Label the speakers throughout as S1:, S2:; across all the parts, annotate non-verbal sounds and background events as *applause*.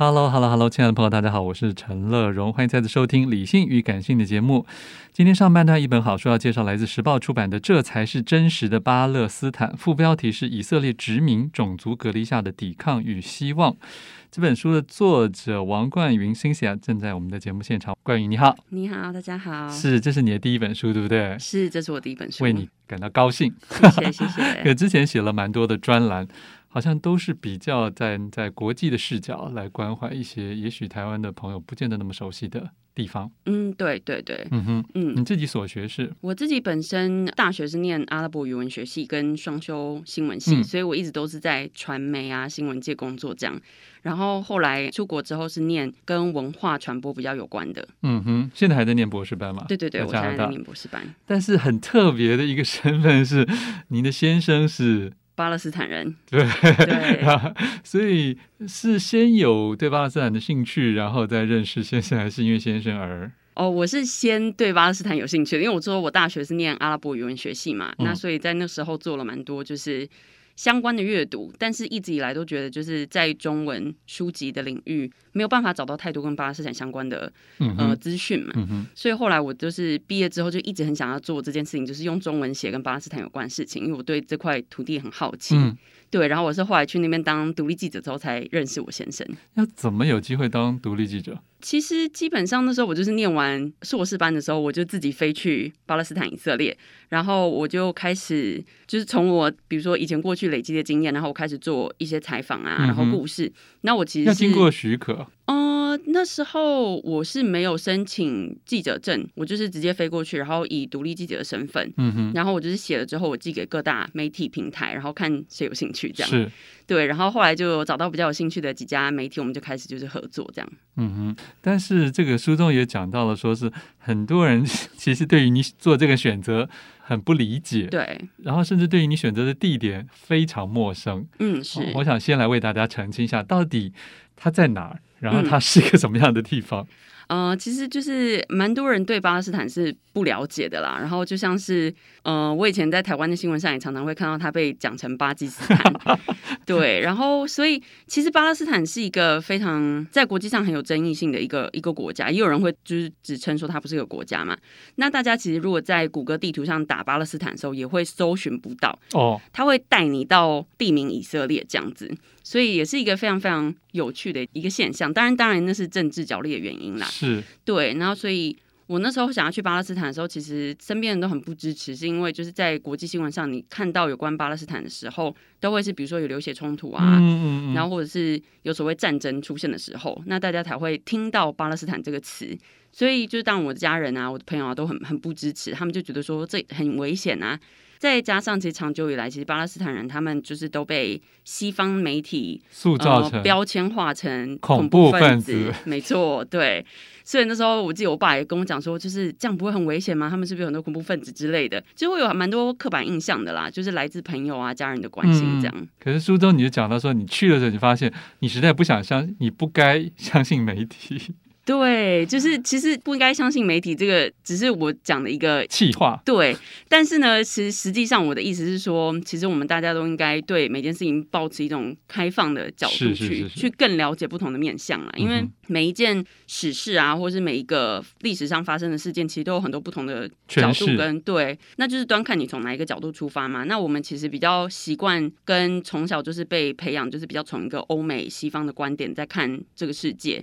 S1: Hello，Hello，Hello，hello, hello, 亲爱的朋友，大家好，我是陈乐荣，欢迎再次收听《理性与感性》的节目。今天上半段一本好书要介绍，来自时报出版的《这才是真实的巴勒斯坦》，副标题是“以色列殖民种族隔离下的抵抗与希望”。这本书的作者王冠云 Cynthia 正在我们的节目现场。冠云你好，
S2: 你好，大家好。
S1: 是，这是你的第一本书，对不对？
S2: 是，这是我第一本书，
S1: 为你感到高兴。
S2: 谢谢，谢谢。*laughs*
S1: 可之前写了蛮多的专栏。好像都是比较在在国际的视角来关怀一些，也许台湾的朋友不见得那么熟悉的地方。
S2: 嗯，对对对，
S1: 嗯哼，嗯，你自己所学是？
S2: 我自己本身大学是念阿拉伯语文学系跟双修新闻系，嗯，所以我一直都是在传媒啊新闻界工作这样。然后后来出国之后是念跟文化传播比较有关的。
S1: 嗯哼，现在还在念博士班吗？
S2: 对对对，我现在还在念博士班。
S1: 但是很特别的一个 *laughs* 身份是，您的先生是。
S2: 巴勒斯坦人，
S1: 对对，*laughs* 所以是先有对巴勒斯坦的兴趣，然后再认识先生，还是因为先生而？
S2: 哦，我是先对巴勒斯坦有兴趣的，因为我说我大学是念阿拉伯语文学系嘛，嗯、那所以在那时候做了蛮多就是。相关的阅读，但是一直以来都觉得就是在中文书籍的领域没有办法找到太多跟巴勒斯坦相关的、嗯、呃资讯嘛、嗯，所以后来我就是毕业之后就一直很想要做这件事情，就是用中文写跟巴勒斯坦有关的事情，因为我对这块土地很好奇。嗯对，然后我是后来去那边当独立记者之后才认识我先生。
S1: 要怎么有机会当独立记者？
S2: 其实基本上那时候我就是念完硕士班的时候，我就自己飞去巴勒斯坦以色列，然后我就开始就是从我比如说以前过去累积的经验，然后我开始做一些采访啊，然后故事。嗯、那我其实是要
S1: 经过许可。
S2: 呃，那时候我是没有申请记者证，我就是直接飞过去，然后以独立记者的身份，嗯哼，然后我就是写了之后，我寄给各大媒体平台，然后看谁有兴趣这样，
S1: 是，
S2: 对，然后后来就找到比较有兴趣的几家媒体，我们就开始就是合作这样，
S1: 嗯哼。但是这个书中也讲到了，说是很多人 *laughs* 其实对于你做这个选择很不理解，
S2: 对，然
S1: 后甚至对于你选择的地点非常陌生，
S2: 嗯，是。
S1: 我想先来为大家澄清一下，到底它在哪儿？然后它是一个什么样的地方？
S2: 嗯、呃，其实就是蛮多人对巴勒斯坦是不了解的啦。然后就像是，呃，我以前在台湾的新闻上也常常会看到它被讲成巴基斯坦，*laughs* 对。然后，所以其实巴勒斯坦是一个非常在国际上很有争议性的一个一个国家。也有人会就是指称说它不是一个国家嘛。那大家其实如果在谷歌地图上打巴勒斯坦的时候，也会搜寻不到哦。它会带你到地名以色列这样子。所以也是一个非常非常有趣的一个现象，当然，当然那是政治角力的原因啦。
S1: 是，
S2: 对。然后，所以我那时候想要去巴勒斯坦的时候，其实身边人都很不支持，是因为就是在国际新闻上，你看到有关巴勒斯坦的时候，都会是比如说有流血冲突啊，嗯嗯嗯，然后或者是有所谓战争出现的时候，那大家才会听到巴勒斯坦这个词。所以，就是当我的家人啊，我的朋友啊，都很很不支持，他们就觉得说这很危险啊。再加上，其实长久以来，其实巴勒斯坦人他们就是都被西方媒体
S1: 塑造成、
S2: 呃、标签化成
S1: 恐怖分子。
S2: 分子没错，对。所以那时候，我记得我爸也跟我讲说，就是这样不会很危险吗？他们是不是有很多恐怖分子之类的？就会有蛮多刻板印象的啦，就是来自朋友啊、家人的关心这样。嗯、
S1: 可是书中你就讲到说，你去的时候，你发现你实在不想相，你不该相信媒体。
S2: 对，就是其实不应该相信媒体，这个只是我讲的一个
S1: 气话。
S2: 对，但是呢，其实实际上我的意思是说，其实我们大家都应该对每件事情保持一种开放的角度去
S1: 是是是是
S2: 去更了解不同的面向啦。因为每一件史事啊，或是每一个历史上发生的事件，其实都有很多不同的角度跟对，那就是端看你从哪一个角度出发嘛。那我们其实比较习惯跟从小就是被培养，就是比较从一个欧美西方的观点在看这个世界。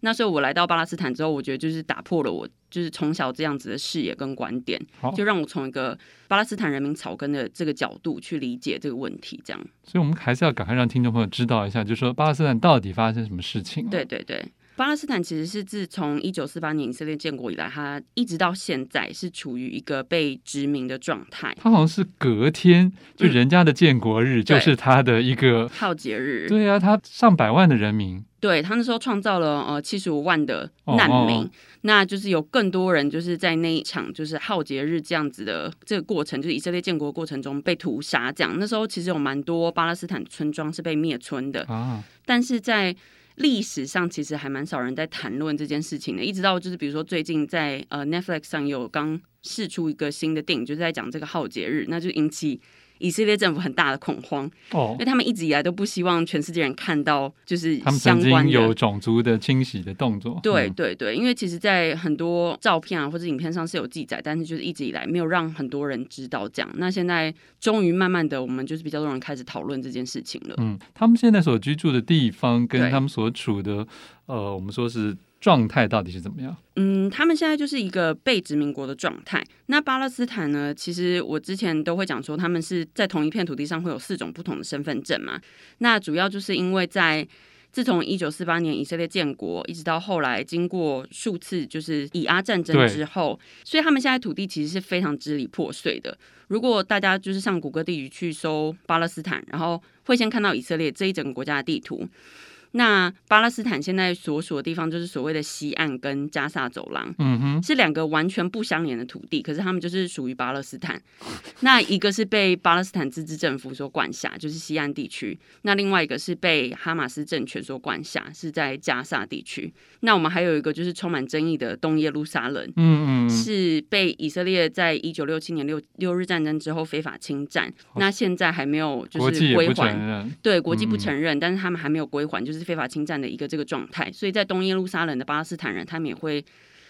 S2: 那时候我来到巴勒斯坦之后，我觉得就是打破了我就是从小这样子的视野跟观点，就让我从一个巴勒斯坦人民草根的这个角度去理解这个问题，这样。
S1: 所以，我们还是要赶快让听众朋友知道一下，就是说巴勒斯坦到底发生什么事情啊？
S2: 对对对。巴勒斯坦其实是自从一九四八年以色列建国以来，它一直到现在是处于一个被殖民的状态。
S1: 它好像是隔天就人家的建国日，就是它的一个
S2: 浩劫日。
S1: 对啊，它上百万的人民，
S2: 对，他那时候创造了呃七十五万的难民，哦哦，那就是有更多人就是在那一场就是浩劫日这样子的这个过程，就是以色列建国过程中被屠杀。这样那时候其实有蛮多巴勒斯坦村庄是被灭村的啊，但是在历史上其实还蛮少人在谈论这件事情的，一直到就是比如说最近在呃 Netflix 上有刚试出一个新的电影，就是在讲这个浩劫日，那就引起。以色列政府很大的恐慌哦，因为他们一直以来都不希望全世界人看到，就是
S1: 他们曾经有种族的清洗的动作。
S2: 对对对，因为其实，在很多照片啊或者影片上是有记载，但是就是一直以来没有让很多人知道这样。那现在终于慢慢的，我们就是比较多人开始讨论这件事情了。
S1: 嗯，他们现在所居住的地方跟他们所处的，呃，我们说是。状态到底是怎么样？
S2: 嗯，他们现在就是一个被殖民国的状态。那巴勒斯坦呢？其实我之前都会讲说，他们是在同一片土地上会有四种不同的身份证嘛。那主要就是因为在自从一九四八年以色列建国，一直到后来经过数次就是以阿战争之后，所以他们现在土地其实是非常支离破碎的。如果大家就是上谷歌地图去搜巴勒斯坦，然后会先看到以色列这一整个国家的地图。那巴勒斯坦现在所属的地方就是所谓的西岸跟加萨走廊，嗯哼，是两个完全不相连的土地，可是他们就是属于巴勒斯坦。*laughs* 那一个是被巴勒斯坦自治政府所管辖，就是西岸地区；那另外一个是被哈马斯政权所管辖，是在加萨地区。那我们还有一个就是充满争议的东耶路撒冷，嗯嗯，是被以色列在一九六七年六六日战争之后非法侵占，那现在还没有就是归还，对，国际不承认，但是他们还没有归还，就是。是非法侵占的一个这个状态，所以在东耶路撒冷的巴勒斯坦人，他们也会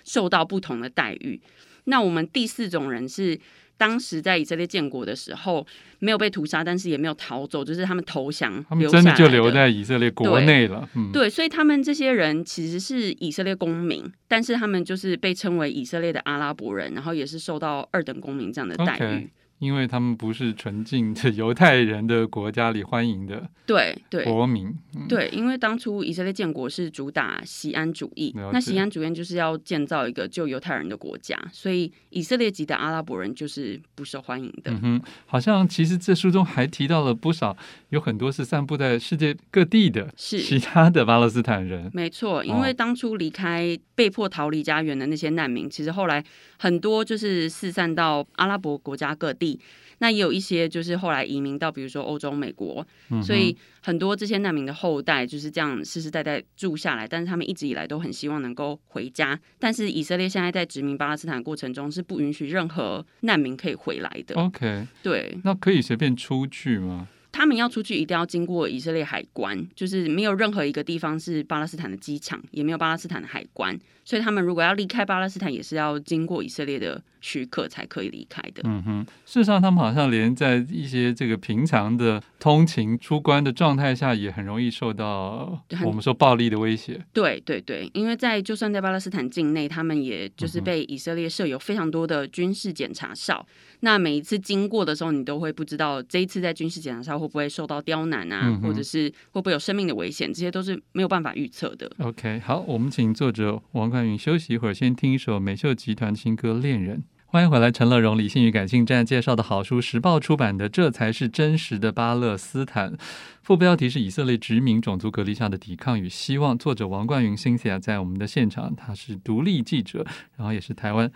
S2: 受到不同的待遇。那我们第四种人是当时在以色列建国的时候没有被屠杀，但是也没有逃走，就是他们投降，
S1: 他们真的就留在以色列国内了。对，
S2: 嗯、对，所以他们这些人其实是以色列公民，但是他们就是被称为以色列的阿拉伯人，然后也是受到二等公民这样的待遇。Okay.
S1: 因为他们不是纯净的犹太人的国家里欢迎的，
S2: 对对。
S1: 国民，
S2: 对，因为当初以色列建国是主打西安主义，那西安主义就是要建造一个救犹太人的国家，所以以色列籍的阿拉伯人就是不受欢迎的。
S1: 嗯哼，好像其实这书中还提到了不少，有很多是散布在世界各地的，是其他的巴勒斯坦人。
S2: 没错，因为当初离开、被迫逃离家园的那些难民，其实后来很多就是四散到阿拉伯国家各地。那也有一些就是后来移民到比如说欧洲、美国，嗯、所以很多这些难民的后代就是这样世世代代住下来，但是他们一直以来都很希望能够回家。但是以色列现在在殖民巴勒斯坦过程中是不允许任何难民可以回来的。
S1: OK，
S2: 对，
S1: 那可以随便出去吗？
S2: 他们要出去一定要经过以色列海关，就是没有任何一个地方是巴勒斯坦的机场，也没有巴勒斯坦的海关，所以他们如果要离开巴勒斯坦，也是要经过以色列的许可才可以离开的。
S1: 嗯哼，事实上，他们好像连在一些这个平常的通勤出关的状态下，也很容易受到我们说暴力的威胁。
S2: 对对对，因为在就算在巴勒斯坦境内，他们也就是被以色列设有非常多的军事检查哨。那每一次经过的时候，你都会不知道这一次在军事检查哨会不会受到刁难啊，嗯、或者是会不会有生命的危险，这些都是没有办法预测的。
S1: OK，好，我们请作者王冠云休息一会儿，先听一首美秀集团新歌《恋人》。欢迎回来，陈乐融理性与感性站介绍的好书，时报出版的《这才是真实的巴勒斯坦》，副标题是以色列殖民种族隔离下的抵抗与希望。作者王冠云 c y n 在我们的现场，他是独立记者，然后也是台湾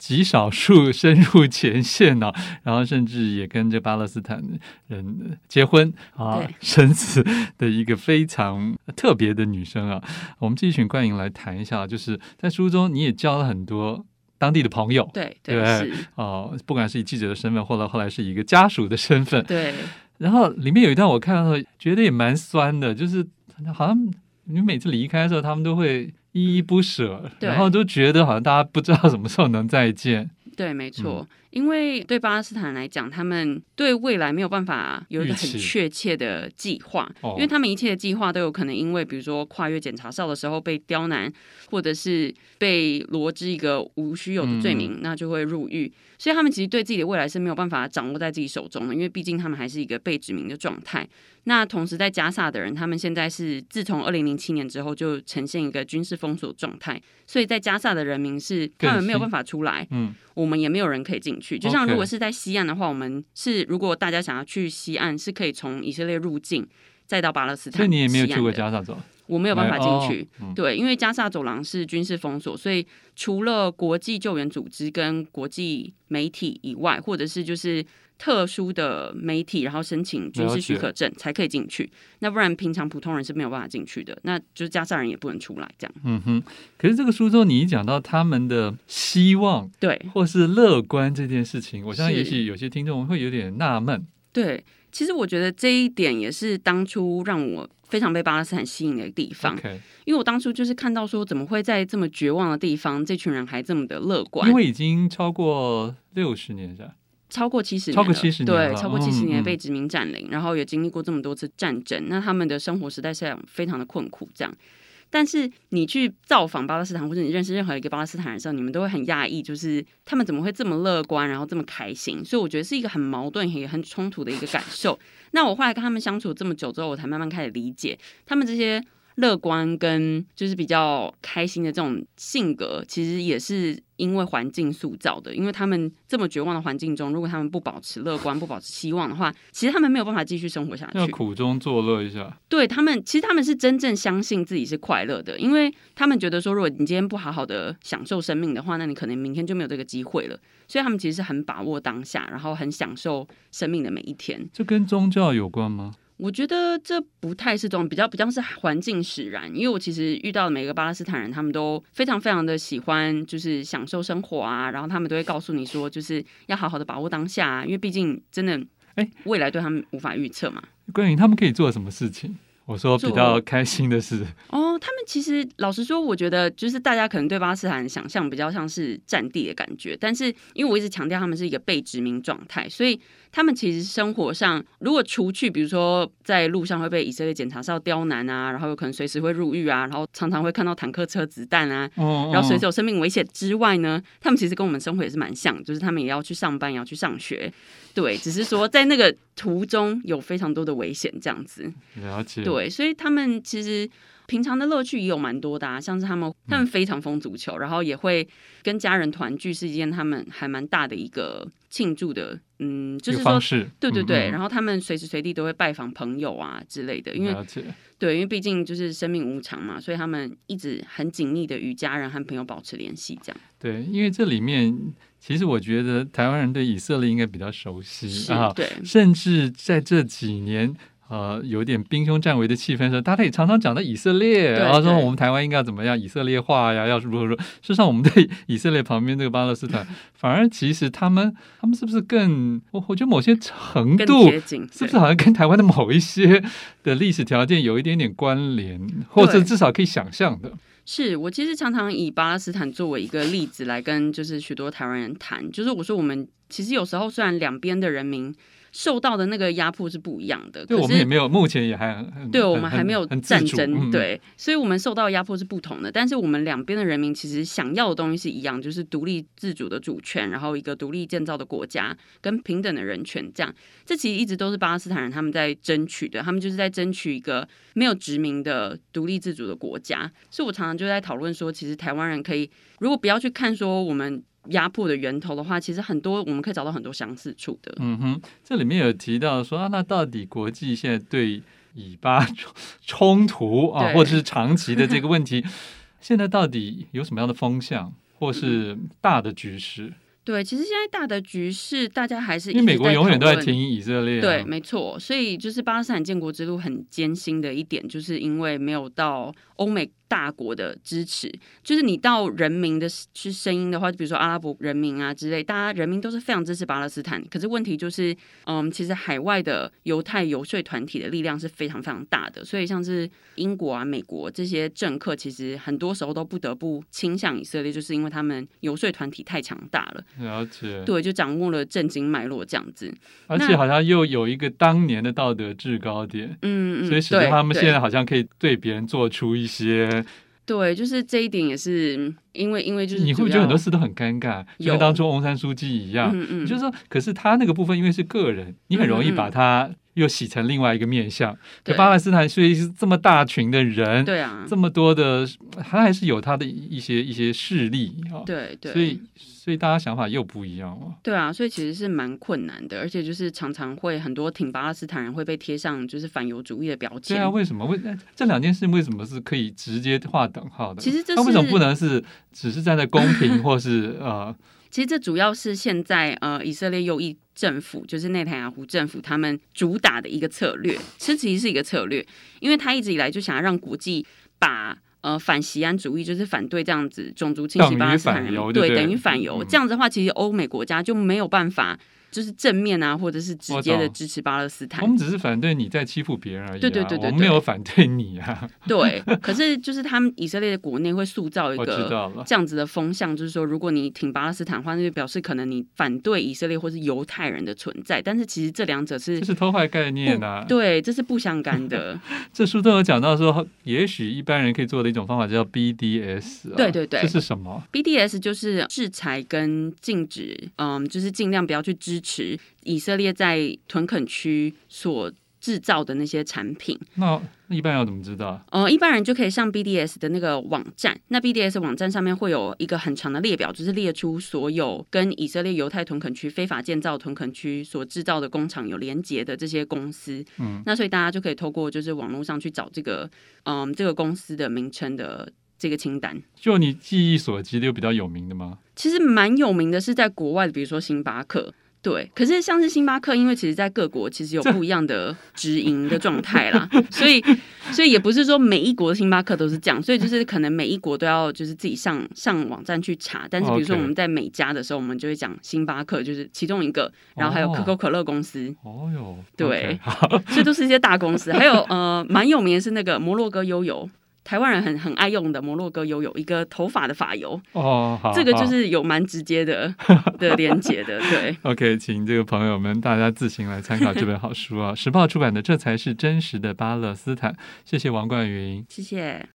S1: 极少数深入前线呢、啊，*laughs* 然后甚至也跟这巴勒斯坦人结婚啊、生子的一个非常特别的女生啊。我们继续请冠莹来谈一下，就是在书中你也交了很多当地的朋友，对对，哦，不管是以记者的身份，或者后来是以一个家属的身份，
S2: 对。
S1: 然后里面有一段我看到觉得也蛮酸的，就是好像你每次离开的时候，他们都会依依不舍，然后都觉得好像大家不知道什么时候能再见。
S2: 对，没错。嗯因为对巴勒斯坦来讲，他们对未来没有办法有一个很确切的计划，因为他们一切的计划都有可能因为，比如说跨越检查哨的时候被刁难，或者是被罗织一个无需有的罪名，那就会入狱。所以他们其实对自己的未来是没有办法掌握在自己手中的，因为毕竟他们还是一个被殖民的状态。那同时在加萨的人，他们现在是自从二零零七年之后就呈现一个军事封锁状态，所以在加萨的人民是他们没有办法出来，嗯，我们也没有人可以进去。就像如果是在西岸的话，我们是如果大家想要去西岸，是可以从以色列入境，再到巴勒斯坦。
S1: 所以你也没有去过加萨走？
S2: 我没有办法进去，对，因为加萨走廊是军事封锁，所以除了国际救援组织跟国际媒体以外，或者是就是。特殊的媒体，然后申请军事许可证才可以进去，那不然平常普通人是没有办法进去的。那就是加沙人也不能出来，这样。
S1: 嗯哼。可是这个书中你一讲到他们的希望，对，或是乐观这件事情，我相信也许有些听众会有点纳闷。
S2: 对，其实我觉得这一点也是当初让我非常被巴勒斯坦吸引的地方。因为我当初就是看到说，怎么会在这么绝望的地方，这群人还这么的乐观？
S1: 因为已经超过六十年是吧？
S2: 超过七十年，
S1: 超过七十年，
S2: 对，超过七十年被殖民占领，然后也经历过这么多次战争，那他们的生活实在是非常的困苦。这样，但是你去造访巴勒斯坦，或者你认识任何一个巴勒斯坦人的时候，你们都会很讶异，就是他们怎么会这么乐观，然后这么开心？所以我觉得是一个很矛盾也很冲突的一个感受。那我后来跟他们相处这么久之后，我才慢慢开始理解他们这些。乐观跟就是比较开心的这种性格，其实也是因为环境塑造的。因为他们这么绝望的环境中，如果他们不保持乐观、不保持希望的话，其实他们没有办法继续生活下去。
S1: 要苦中作乐一下。
S2: 对他们，其实他们是真正相信自己是快乐的，因为他们觉得说，如果你今天不好好的享受生命的话，那你可能明天就没有这个机会了。所以他们其实是很把握当下，然后很享受生命的每一天。
S1: 这跟宗教有关吗？
S2: 我觉得这不太是这种，比较比较是环境使然。因为我其实遇到的每个巴勒斯坦人，他们都非常非常的喜欢，就是享受生活啊。然后他们都会告诉你说，就是要好好的把握当下啊，因为毕竟真的，哎，未来对他们无法预测嘛。
S1: 关于他们可以做什么事情？我说比较开心的是 *laughs*
S2: 哦，他们其实老实说，我觉得就是大家可能对巴基斯坦想象比较像是战地的感觉，但是因为我一直强调他们是一个被殖民状态，所以他们其实生活上如果除去比如说在路上会被以色列检查哨刁难啊，然后有可能随时会入狱啊，然后常常会看到坦克车子弹啊，然后随时有生命危险之外呢，他们其实跟我们生活也是蛮像，就是他们也要去上班，也要去上学。对，只是说在那个途中有非常多的危险，这样子。
S1: 了解。
S2: 对，所以他们其实平常的乐趣也有蛮多的啊，像是他们他们非常疯足球，嗯，然后也会跟家人团聚，是一件他们还蛮大的一个庆祝的，嗯，就是说，对对对，嗯嗯，然后他们随时随地都会拜访朋友啊之类的，因为对，因为毕竟就是生命无常嘛，所以他们一直很紧密的与家人和朋友保持联系，这样。
S1: 对，因为这里面。其实我觉得台湾人对以色列应该比较熟悉啊，对，甚至在这几年呃有点兵凶战危的气氛的时候，大家也常常讲到以色列，然后说我们台湾应该要怎么样以色列化呀，要如何说？事实上，我们对以色列旁边这个巴勒斯坦，*laughs* 反而其实他们他们是不是更我我觉得某些程度是不是好像跟台湾的某一些的历史条件有一点点关联，或者至少可以想象的。
S2: 是我其实常常以巴勒斯坦作为一个例子来跟就是许多台湾人谈，就是我说我们其实有时候虽然两边的人民。受到的那个压迫是不一样的，
S1: 对，我们也没有，目前也还很，
S2: 对，我们还没有战争，对，所以我们受到压迫是不同的。但是我们两边的人民其实想要的东西是一样，就是独立自主的主权，然后一个独立建造的国家跟平等的人权，这样，这其实一直都是巴勒斯坦人他们在争取的，他们就是在争取一个没有殖民的独立自主的国家。所以我常常就在讨论说，其实台湾人可以，如果不要去看说我们。压迫的源头的话，其实很多我们可以找到很多相似处的。
S1: 嗯哼，这里面有提到说啊，那到底国际现在对以巴 *laughs* 冲突啊，或者是长期的这个问题，*laughs* 现在到底有什么样的风向，或是大的局势？
S2: 对，其实现在大的局势，大家还是
S1: 因为美国永远都在挺以色列、啊。
S2: 对，没错。所以就是巴勒斯坦建国之路很艰辛的一点，就是因为没有到欧美。大国的支持，就是你到人民的去声音的话，就比如说阿拉伯人民啊之类，大家人民都是非常支持巴勒斯坦。可是问题就是，嗯，其实海外的犹太游说团体的力量是非常非常大的，所以像是英国啊、美国这些政客，其实很多时候都不得不倾向以色列，就是因为他们游说团体太强大了。
S1: 了解，
S2: 对，就掌握了政经脉络这样子，
S1: 而且好像又有一个当年的道德制高点，嗯嗯，所以使得他们现在好像可以对别人做出一些。
S2: 对，就是这一点也是因为，因为就是
S1: 你会觉得很多事都很尴尬，就跟当初翁山书记一样，嗯嗯，就是说，可是他那个部分因为是个人，你很容易把他又洗成另外一个面相。对，巴勒斯坦所以是这么大群的人，对啊，这么多的，他还是有他的一些一些势力啊，对对，所以。所以大家想法又不一样了。
S2: 对啊，所以其实是蛮困难的，而且就是常常会很多挺巴勒斯坦人会被贴上就是反犹主义的标签。
S1: 对啊，为什么？为这两件事为什么是可以直接划等号的？
S2: 其实这是
S1: 他为什么不能是只是站在公平 *laughs* 或是呃？
S2: 其实这主要是现在呃以色列右翼政府就是内塔尼亚胡政府他们主打的一个策略，其实是一个策略，因为他一直以来就想要让国际把。呃，反西安主义就是反对这样子种族清洗巴勒斯坦人，对，对，等于反犹。这样子的话，其实欧美国家就没有办法。就是正面啊，或者是直接的支持巴勒斯坦。
S1: 我们只是反对你在欺负别人而已，啊。
S2: 对对对对，
S1: 我们没有反对你啊。*laughs*
S2: 对，可是就是他们以色列的国内会塑造一个这样子的风向，就是说，如果你挺巴勒斯坦的话，那就表示可能你反对以色列或是犹太人的存在。但是其实这两者是
S1: 这是偷换概念啊。
S2: 对，这是不相干的。*laughs*
S1: 这书都有讲到说，也许一般人可以做的一种方法叫 BDS，啊。对对对，这是什么
S2: ？BDS 就是制裁跟禁止，嗯，就是尽量不要去支。支持以色列在屯垦区所制造的那些产品。
S1: 那一般人要怎么知道？
S2: 呃，一般人就可以上 BDS 的那个网站。那 BDS 网站上面会有一个很长的列表，就是列出所有跟以色列犹太屯垦区非法建造屯垦区所制造的工厂有连结的这些公司。嗯，那所以大家就可以透过就是网络上去找这个嗯这个公司的名称的这个清单。
S1: 就你记忆所及的有比较有名的吗？
S2: 其实蛮有名的是在国外的，比如说星巴克。对，可是像是星巴克，因为其实在各国其实有不一样的直营的状态啦，*laughs* 所以所以也不是说每一国的星巴克都是这样，所以就是可能每一国都要就是自己上上网站去查。但是比如说我们在美加的时候，我们就会讲星巴克就是其中一个，然后还有可口可乐公司。哦哟，对，这都是一些大公司。还有呃，蛮有名的是那个摩洛哥悠游。台湾人很很爱用的摩洛哥油有一个头发的发油哦，好，这个就是有蛮直接的 *laughs* 的连接的，对。
S1: OK，请这个朋友们大家自行来参考这本好书啊，时报出版的《这才是真实的巴勒斯坦》，谢谢王冠云，
S2: 谢谢。